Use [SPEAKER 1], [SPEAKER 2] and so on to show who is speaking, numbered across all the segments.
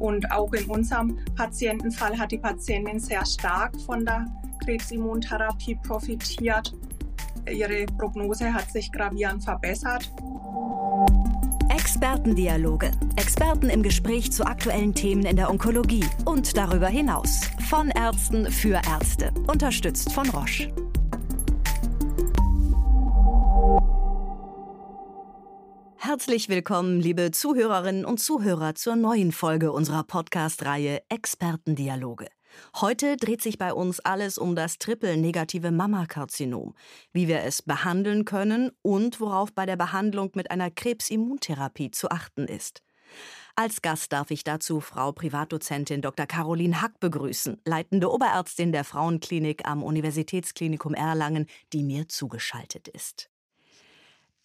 [SPEAKER 1] Und auch in unserem Patientenfall hat die Patientin sehr stark von der Krebsimmuntherapie profitiert. Ihre Prognose hat sich gravierend verbessert.
[SPEAKER 2] Expertendialoge. Experten im Gespräch zu aktuellen Themen in der Onkologie und darüber hinaus. Von Ärzten für Ärzte. Unterstützt von Roche. Herzlich willkommen, liebe Zuhörerinnen und Zuhörer, zur neuen Folge unserer Podcast-Reihe Expertendialoge. Heute dreht sich bei uns alles um das triple-negative Mammakarzinom, wie wir es behandeln können und worauf bei der Behandlung mit einer Krebsimmuntherapie zu achten ist. Als Gast darf ich dazu Frau Privatdozentin Dr. Caroline Hack begrüßen, leitende Oberärztin der Frauenklinik am Universitätsklinikum Erlangen, die mir zugeschaltet ist.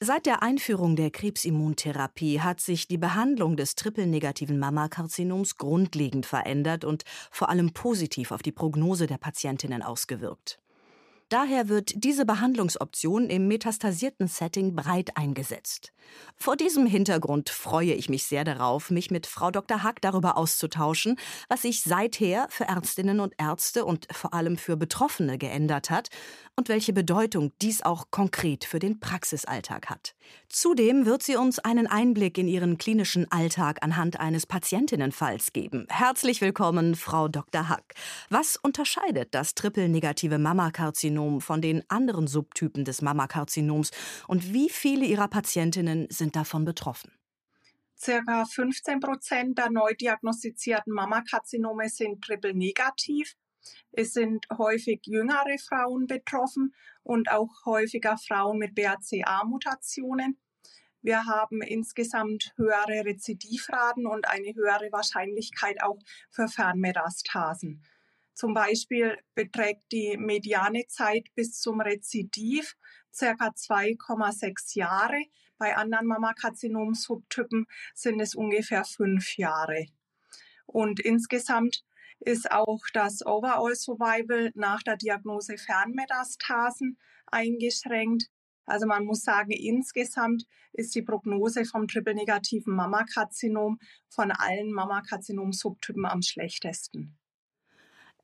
[SPEAKER 2] Seit der Einführung der Krebsimmuntherapie hat sich die Behandlung des triple-negativen Mammakarzinoms grundlegend verändert und vor allem positiv auf die Prognose der Patientinnen ausgewirkt. Daher wird diese Behandlungsoption im metastasierten Setting breit eingesetzt. Vor diesem Hintergrund freue ich mich sehr darauf, mich mit Frau Dr. Hack darüber auszutauschen, was sich seither für Ärztinnen und Ärzte und vor allem für Betroffene geändert hat und welche Bedeutung dies auch konkret für den Praxisalltag hat. Zudem wird sie uns einen Einblick in ihren klinischen Alltag anhand eines Patientinnenfalls geben. Herzlich willkommen, Frau Dr. Hack. Was unterscheidet das triple-negative Mammakarzinom Mammakarzinom von den anderen Subtypen des Mammakarzinoms und wie viele Ihrer Patientinnen sind davon betroffen?
[SPEAKER 1] Circa 15 Prozent der neu diagnostizierten Mammakarzinome sind triple-negativ. Es sind häufig jüngere Frauen betroffen und auch häufiger Frauen mit BRCA-Mutationen. Wir haben insgesamt höhere Rezidivraten und eine höhere Wahrscheinlichkeit auch für Fernmetastasen. Zum Beispiel beträgt die mediane Zeit bis zum Rezidiv circa 2,6 Jahre. Bei anderen Mammakarzinom-Subtypen sind es ungefähr fünf Jahre. Und insgesamt ist auch das Overall Survival nach der Diagnose Fernmetastasen eingeschränkt. Also man muss sagen, insgesamt ist die Prognose vom triple-negativen Mammakarzinom von allen Mammakarzinom-Subtypen am schlechtesten.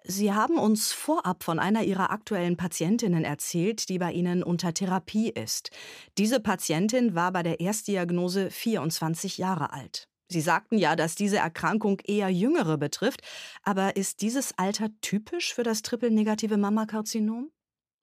[SPEAKER 2] Sie haben uns vorab von einer Ihrer aktuellen Patientinnen erzählt, die bei Ihnen unter Therapie ist. Diese Patientin war bei der Erstdiagnose 24 Jahre alt. Sie sagten ja, dass diese Erkrankung eher Jüngere betrifft, aber ist dieses Alter typisch für das triple-negative Mammakarzinom?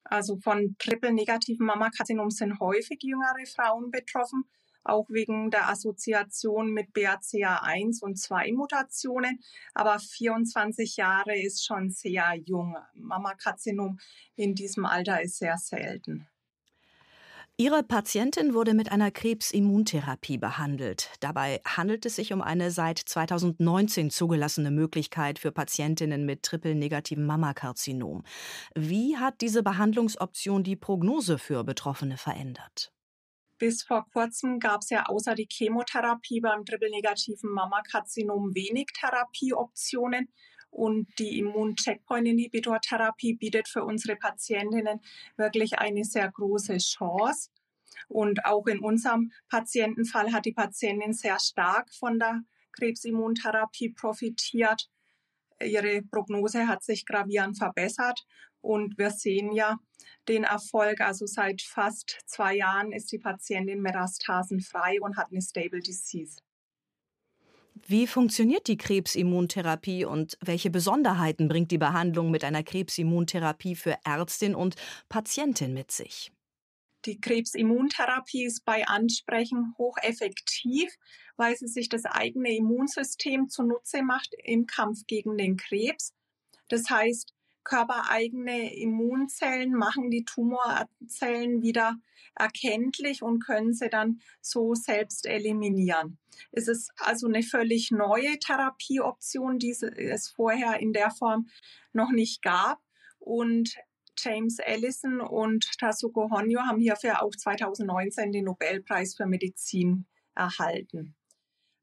[SPEAKER 1] Also von triple-negativen Mammakarzinom sind häufig jüngere Frauen betroffen auch wegen der Assoziation mit BRCA1 und 2 Mutationen. Aber 24 Jahre ist schon sehr jung. Mammakarzinom in diesem Alter ist sehr selten.
[SPEAKER 2] Ihre Patientin wurde mit einer Krebsimmuntherapie behandelt. Dabei handelt es sich um eine seit 2019 zugelassene Möglichkeit für Patientinnen mit triple-negativem Mammakarzinom. Wie hat diese Behandlungsoption die Prognose für Betroffene verändert?
[SPEAKER 1] Bis vor kurzem gab es ja außer die Chemotherapie beim triple-negativen Mammakarzinom wenig Therapieoptionen. Und die Immun-Checkpoint-Inhibitor-Therapie bietet für unsere Patientinnen wirklich eine sehr große Chance. Und auch in unserem Patientenfall hat die Patientin sehr stark von der Krebsimmuntherapie profitiert. Ihre Prognose hat sich gravierend verbessert und wir sehen ja den Erfolg. Also seit fast zwei Jahren ist die Patientin metastasenfrei und hat eine Stable Disease.
[SPEAKER 2] Wie funktioniert die Krebsimmuntherapie und welche Besonderheiten bringt die Behandlung mit einer Krebsimmuntherapie für Ärztin und Patientin mit sich?
[SPEAKER 1] Die Krebsimmuntherapie ist bei Ansprechen hocheffektiv, weil sie sich das eigene Immunsystem zunutze macht im Kampf gegen den Krebs. Das heißt, körpereigene Immunzellen machen die Tumorzellen wieder erkenntlich und können sie dann so selbst eliminieren. Es ist also eine völlig neue Therapieoption, die es vorher in der Form noch nicht gab. Und James Allison und Tasuko Honyo haben hierfür auch 2019 den Nobelpreis für Medizin erhalten.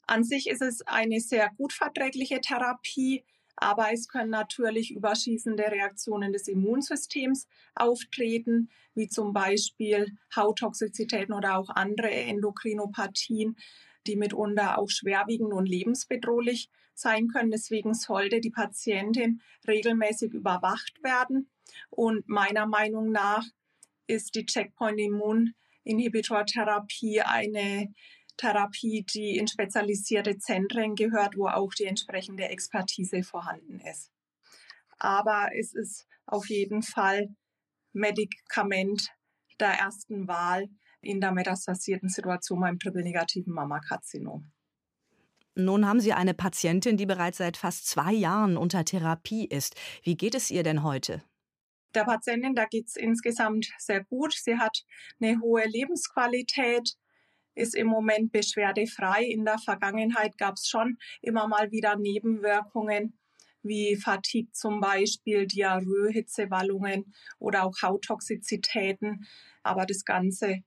[SPEAKER 1] An sich ist es eine sehr gut verträgliche Therapie, aber es können natürlich überschießende Reaktionen des Immunsystems auftreten, wie zum Beispiel Hauttoxizitäten oder auch andere Endokrinopathien. die mitunter auch schwerwiegend und lebensbedrohlich sein können. Deswegen sollte die Patientin regelmäßig überwacht werden. Und meiner Meinung nach ist die Checkpoint-Immuninhibitor-Therapie eine Therapie, die in spezialisierte Zentren gehört, wo auch die entsprechende Expertise vorhanden ist. Aber es ist auf jeden Fall Medikament der ersten Wahl in der metastasierten Situation beim triple-negativen Mammakarzinom.
[SPEAKER 2] Nun haben Sie eine Patientin, die bereits seit fast zwei Jahren unter Therapie ist. Wie geht es ihr denn heute?
[SPEAKER 1] Der Patientin, da geht es insgesamt sehr gut. Sie hat eine hohe Lebensqualität, ist im Moment beschwerdefrei. In der Vergangenheit gab es schon immer mal wieder Nebenwirkungen wie Fatigue zum Beispiel, Diarrhoe, Hitzewallungen oder auch Hauttoxizitäten. Aber das Ganze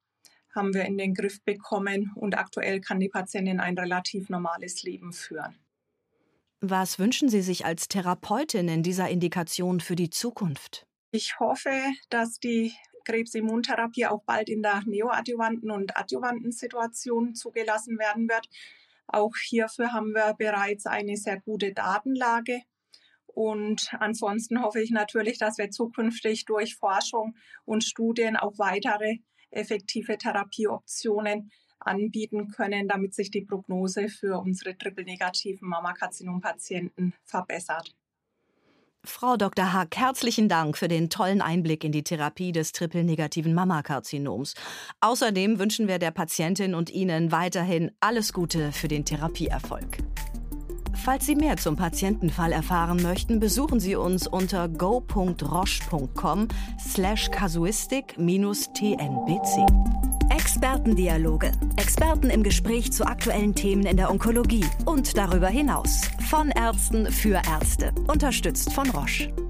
[SPEAKER 1] haben wir in den Griff bekommen und aktuell kann die Patientin ein relativ normales Leben führen.
[SPEAKER 2] Was wünschen Sie sich als Therapeutin in dieser Indikation für die Zukunft?
[SPEAKER 1] Ich hoffe, dass die Krebsimmuntherapie auch bald in der neoadjuvanten und adjuvanten Situation zugelassen werden wird. Auch hierfür haben wir bereits eine sehr gute Datenlage. Und ansonsten hoffe ich natürlich, dass wir zukünftig durch Forschung und Studien auch weitere effektive Therapieoptionen anbieten können, damit sich die Prognose für unsere triple-negativen Mammakarzinom-Patienten verbessert.
[SPEAKER 2] Frau Dr. Hack, herzlichen Dank für den tollen Einblick in die Therapie des triple-negativen Mammakarzinoms. Außerdem wünschen wir der Patientin und Ihnen weiterhin alles Gute für den Therapieerfolg. Falls Sie mehr zum Patientenfall erfahren möchten, besuchen Sie uns unter go.roche.com slash kasuistik-tnbc. Expertendialoge. Experten im Gespräch zu aktuellen Themen in der Onkologie und darüber hinaus. Von Ärzten für Ärzte. Unterstützt von Roche.